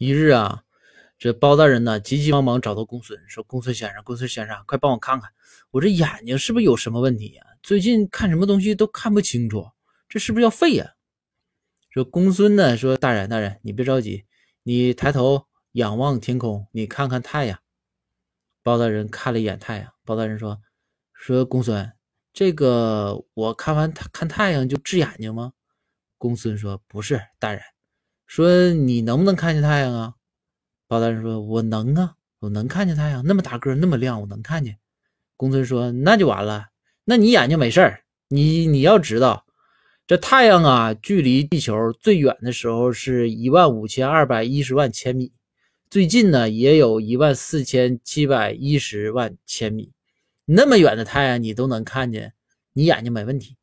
一日啊，这包大人呢急急忙忙找到公孙，说：“公孙先生，公孙先生，快帮我看看，我这眼睛是不是有什么问题呀？最近看什么东西都看不清楚，这是不是要废呀？”说公孙呢说：“大人，大人，你别着急，你抬头仰望天空，你看看太阳。”包大人看了一眼太阳，包大人说：“说公孙，这个我看完看太阳就治眼睛吗？”公孙说：“不是，大人。”说你能不能看见太阳啊？包大人说：“我能啊，我能看见太阳，那么大个，那么亮，我能看见。”公孙说：“那就完了，那你眼睛没事儿。你你要知道，这太阳啊，距离地球最远的时候是一万五千二百一十万千米，最近呢也有一万四千七百一十万千米。那么远的太阳你都能看见，你眼睛没问题。”